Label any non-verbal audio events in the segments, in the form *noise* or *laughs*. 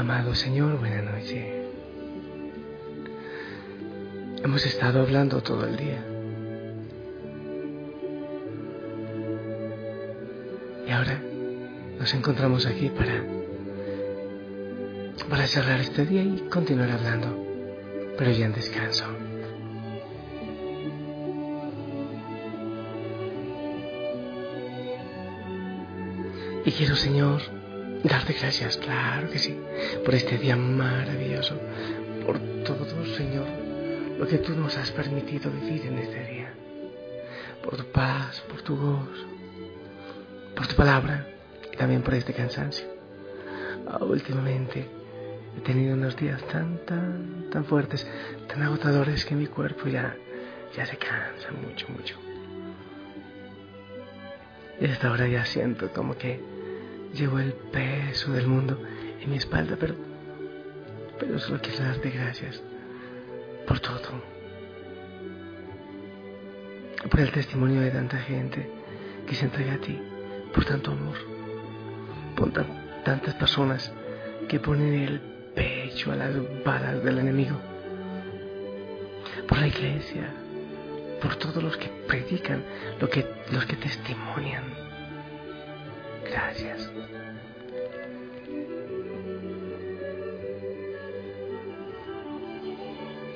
Amado Señor, buena noche. Hemos estado hablando todo el día. Y ahora nos encontramos aquí para para cerrar este día y continuar hablando, pero ya en descanso. Y quiero, Señor, darte gracias, claro que sí, por este día maravilloso, por todo, Señor, lo que tú nos has permitido vivir en este día, por tu paz, por tu gozo, por tu palabra y también por este cansancio. Ah, últimamente he tenido unos días tan, tan, tan fuertes, tan agotadores que mi cuerpo ya, ya se cansa mucho, mucho. Y hasta ahora ya siento como que llevo el peso del mundo en mi espalda, pero, pero solo quiero darte gracias por todo. Por el testimonio de tanta gente que se entrega a ti, por tanto amor, por tantas personas que ponen el pecho a las balas del enemigo, por la iglesia, por todos los que predican, que, los que testimonian. Gracias.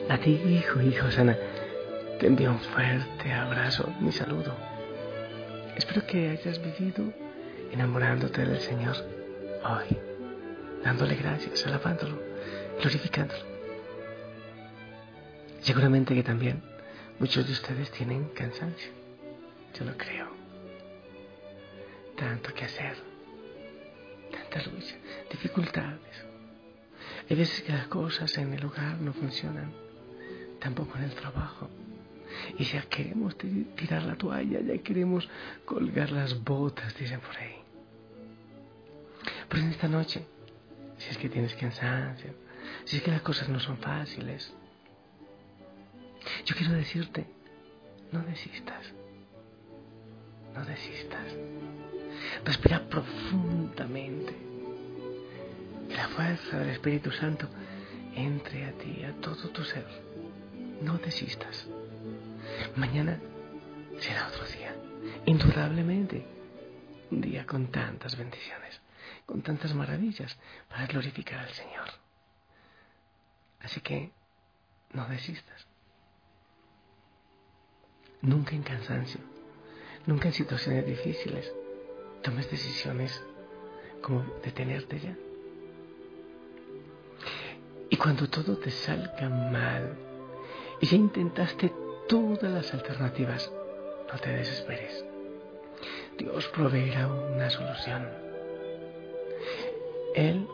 A ti, hijo, hijo Sana, te envío un fuerte abrazo, mi saludo. Espero que hayas vivido enamorándote del Señor hoy, dándole gracias, alabándolo, glorificándolo. Seguramente que también Muchos de ustedes tienen cansancio, yo lo creo. Hacer, tanta lucha, dificultades. Hay veces que las cosas en el hogar no funcionan, tampoco en el trabajo. Y ya queremos tirar la toalla, ya queremos colgar las botas, dicen por ahí. Pero en esta noche, si es que tienes cansancio, si es que las cosas no son fáciles, yo quiero decirte, no desistas, no desistas. Respira profundamente. Que la fuerza del Espíritu Santo entre a ti, a todo tu ser. No desistas. Mañana será otro día. Indudablemente. Un día con tantas bendiciones, con tantas maravillas para glorificar al Señor. Así que no desistas nunca en cansancio, nunca en situaciones difíciles, tomes decisiones como detenerte ya. Y cuando todo te salga mal y ya intentaste todas las alternativas, no te desesperes. Dios proveerá una solución. Él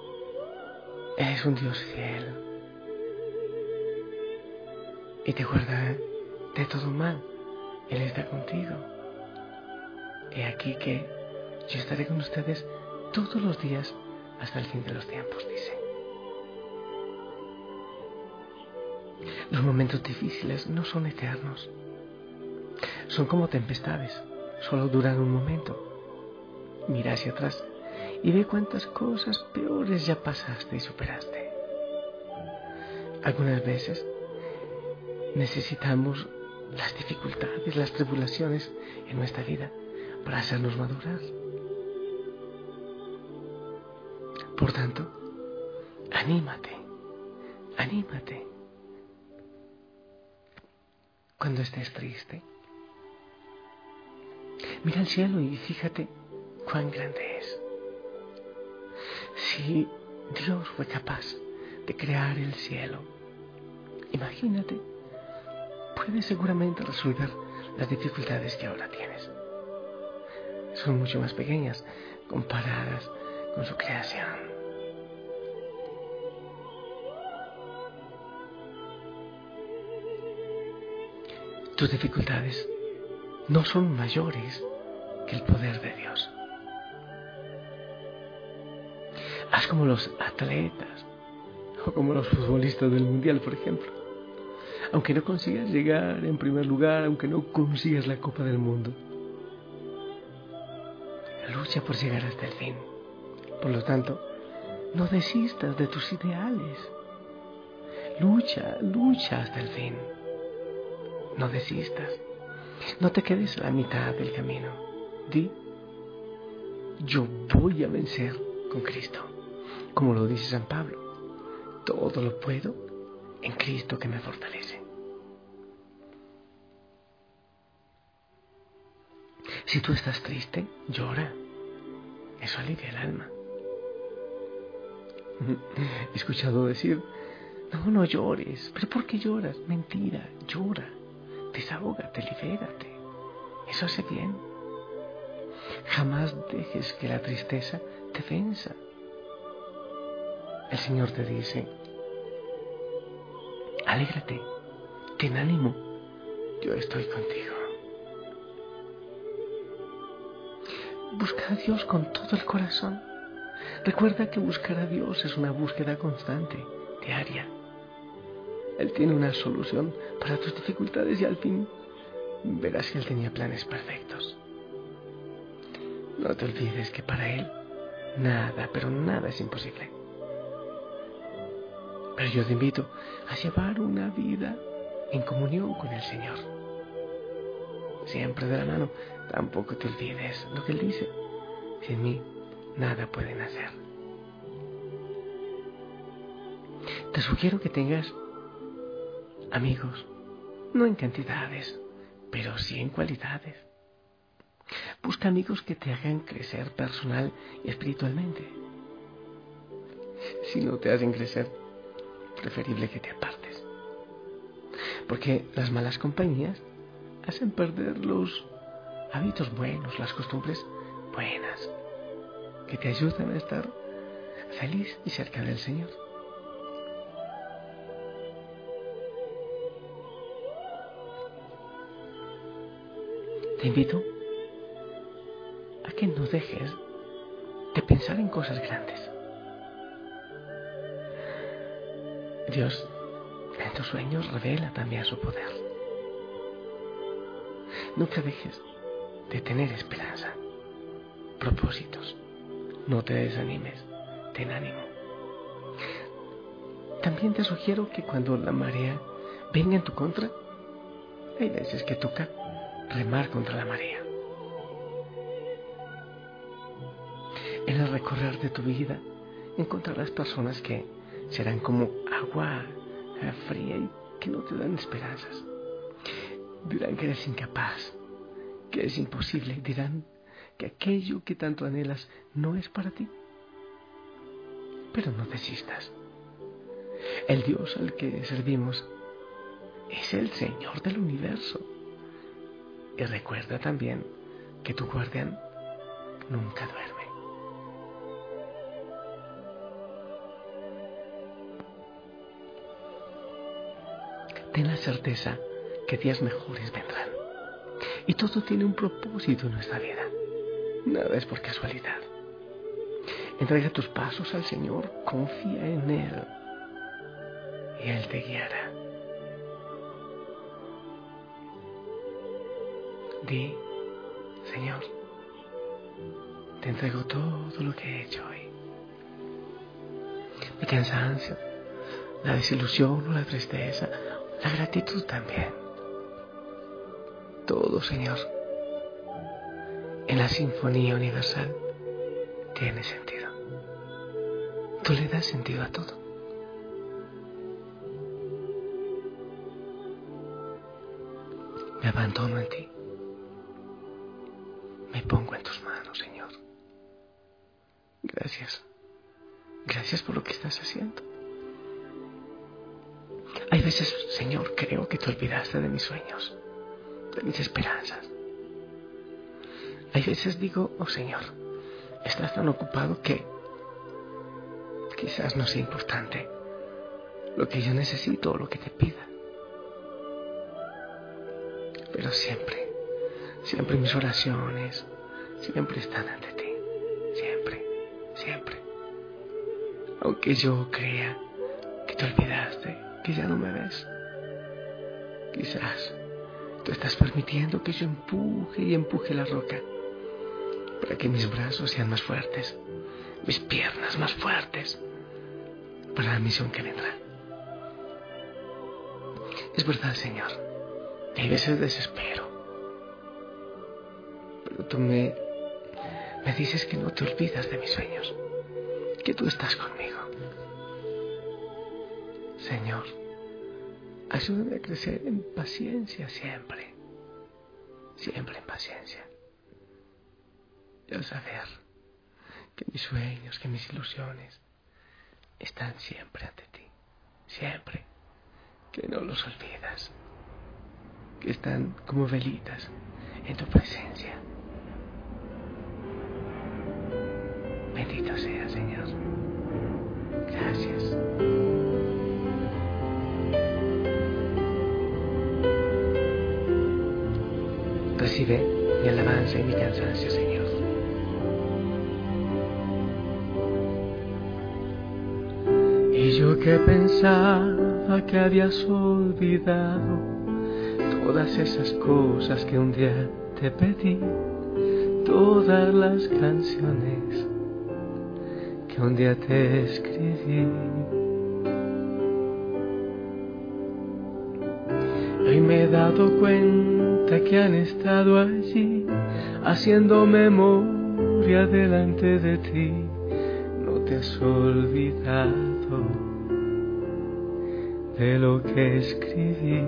es un Dios fiel y te guarda de todo mal. Él está contigo. He aquí que yo estaré con ustedes todos los días hasta el fin de los tiempos, dice. Los momentos difíciles no son eternos. Son como tempestades, solo duran un momento. Mira hacia atrás y ve cuántas cosas peores ya pasaste y superaste. Algunas veces necesitamos las dificultades, las tribulaciones en nuestra vida para hacernos madurar. Por tanto, anímate, anímate. Cuando estés triste, mira al cielo y fíjate cuán grande es. Si Dios fue capaz de crear el cielo, imagínate puede seguramente resolver las dificultades que ahora tienes. Son mucho más pequeñas comparadas con su creación. Tus dificultades no son mayores que el poder de Dios. Haz como los atletas o como los futbolistas del mundial, por ejemplo aunque no consigas llegar en primer lugar, aunque no consigas la Copa del Mundo. Lucha por llegar hasta el fin. Por lo tanto, No desistas de tus ideales. Lucha, lucha hasta el fin. No desistas. No te quedes a la mitad del camino. Di, yo voy a vencer con Cristo. Como lo dice San Pablo, todo lo puedo en Cristo que me fortalece. Si tú estás triste, llora. Eso alivia el alma. *laughs* He escuchado decir, no, no llores. ¿Pero por qué lloras? Mentira, llora. Desahógate, libérate. Eso hace bien. Jamás dejes que la tristeza te venza. El Señor te dice, alégrate, ten ánimo, yo estoy contigo. Busca a Dios con todo el corazón. Recuerda que buscar a Dios es una búsqueda constante, diaria. Él tiene una solución para tus dificultades y al fin verás que Él tenía planes perfectos. No te olvides que para Él nada, pero nada es imposible. Pero yo te invito a llevar una vida en comunión con el Señor. Siempre de la mano, tampoco te olvides lo que Él dice. Sin mí nada pueden hacer. Te sugiero que tengas amigos, no en cantidades, pero sí en cualidades. Busca amigos que te hagan crecer personal y espiritualmente. Si no te hacen crecer, preferible que te apartes. Porque las malas compañías hacen perder los hábitos buenos, las costumbres buenas, que te ayudan a estar feliz y cerca del Señor. Te invito a que no dejes de pensar en cosas grandes. Dios en tus sueños revela también su poder. Nunca dejes de tener esperanza, propósitos. No te desanimes, ten ánimo. También te sugiero que cuando la marea venga en tu contra, hay veces que toca remar contra la marea. En el recorrer de tu vida encontrarás personas que serán como agua fría y que no te dan esperanzas. Dirán que eres incapaz, que es imposible. Dirán que aquello que tanto anhelas no es para ti. Pero no desistas. El Dios al que servimos es el Señor del universo. Y recuerda también que tu guardián nunca duerme. ten la certeza que días mejores vendrán. Y todo tiene un propósito en nuestra vida. Nada es por casualidad. Entrega tus pasos al Señor, confía en Él y Él te guiará. Di, Señor, te entrego todo lo que he hecho hoy. Mi cansancio, la desilusión o la tristeza la gratitud también. Todo, Señor, en la Sinfonía Universal tiene sentido. Tú le das sentido a todo. Me abandono en ti. Pongo en tus manos, Señor. Gracias. Gracias por lo que estás haciendo. Hay veces, Señor, creo que te olvidaste de mis sueños, de mis esperanzas. Hay veces digo, oh Señor, estás tan ocupado que quizás no sea importante lo que yo necesito o lo que te pida. Pero siempre, siempre mis oraciones, siempre están ante ti. Siempre, siempre. Aunque yo crea que te olvidaste que ya no me ves. Quizás tú estás permitiendo que yo empuje y empuje la roca para que mis brazos sean más fuertes, mis piernas más fuertes para la misión que vendrá. Es verdad, Señor, que hay veces desespero, pero tú me, me dices que no te olvidas de mis sueños, que tú estás conmigo. Señor, ayúdame a crecer en paciencia siempre, siempre en paciencia. Y al saber que mis sueños, que mis ilusiones están siempre ante ti, siempre, que no los olvidas, que están como velitas en tu presencia. Bendito sea, Señor. Gracias. Recibe mi alabanza y mi cansancio, Señor. Y yo que pensaba que habías olvidado todas esas cosas que un día te pedí, todas las canciones que un día te escribí. Hoy me he dado cuenta que han estado allí haciendo memoria delante de ti. No te has olvidado de lo que escribí.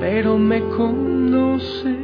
Pero me conoces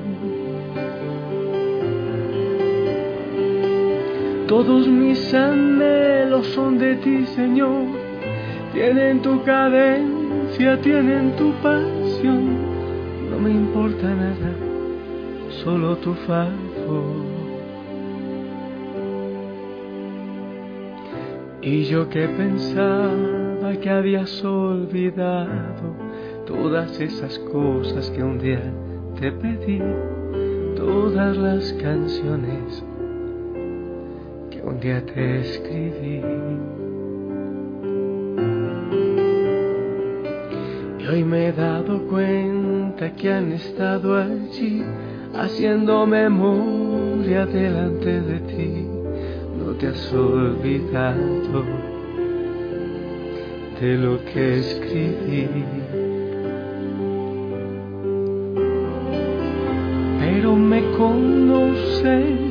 Todos mis anhelos son de ti, Señor. Tienen tu cadencia, tienen tu pasión. No me importa nada, solo tu favor. Y yo que pensaba que habías olvidado todas esas cosas que un día te pedí, todas las canciones un día te escribí. Y hoy me he dado cuenta que han estado allí haciendo memoria delante de ti. No te has olvidado de lo que escribí. Pero me conoces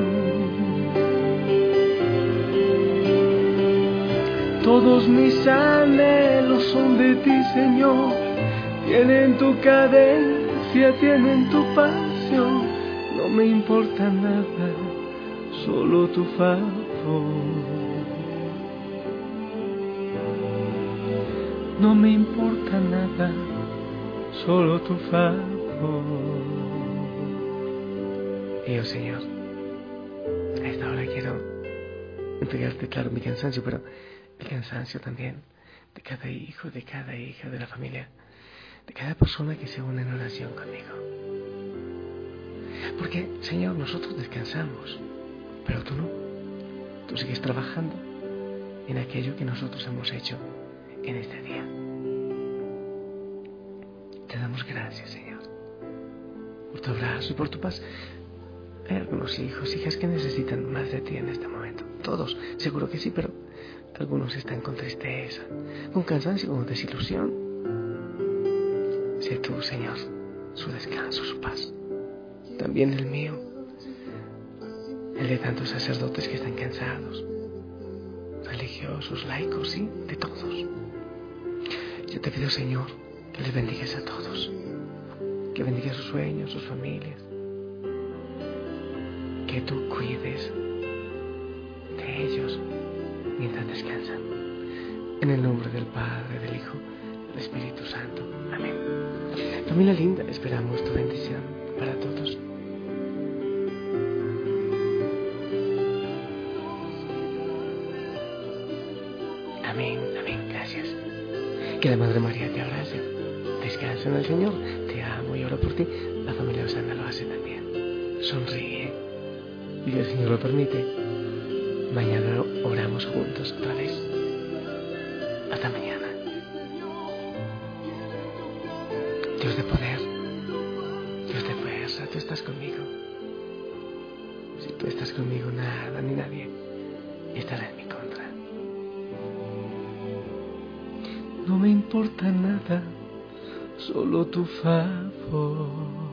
Todos mis anhelos son de ti, Señor. Tienen tu cadencia, tienen tu pasión. No me importa nada, solo tu favor. No me importa nada, solo tu favor. Y yo, Señor, a esta hora quiero entregarte, claro, mi cansancio, pero el cansancio también de cada hijo, de cada hija de la familia, de cada persona que se une en oración conmigo. Porque, Señor, nosotros descansamos, pero tú no. Tú sigues trabajando en aquello que nosotros hemos hecho en este día. Te damos gracias, Señor, por tu abrazo y por tu paz. Hay algunos hijos, hijas que necesitan más de ti en este momento. Todos, seguro que sí, pero algunos están con tristeza, con cansancio, con desilusión. Sé tú, Señor, su descanso, su paz. También el mío, el de tantos sacerdotes que están cansados, religiosos laicos, sí, de todos. Yo te pido, Señor, que les bendigas a todos, que bendigas sus sueños, sus familias, que tú cuides descansan. En el nombre del Padre, del Hijo, del Espíritu Santo. Amén. Familia linda, esperamos tu bendición para todos. Amén, amén, gracias. Que la Madre María te abrace. Descansa en el Señor. Te amo y oro por ti. La familia Osana lo hace también. Sonríe. Y el Señor lo permite. Mañana oramos juntos otra vez. Hasta mañana. Dios de poder. Dios de fuerza. Tú estás conmigo. Si tú estás conmigo, nada ni nadie estará en mi contra. No me importa nada, solo tu favor.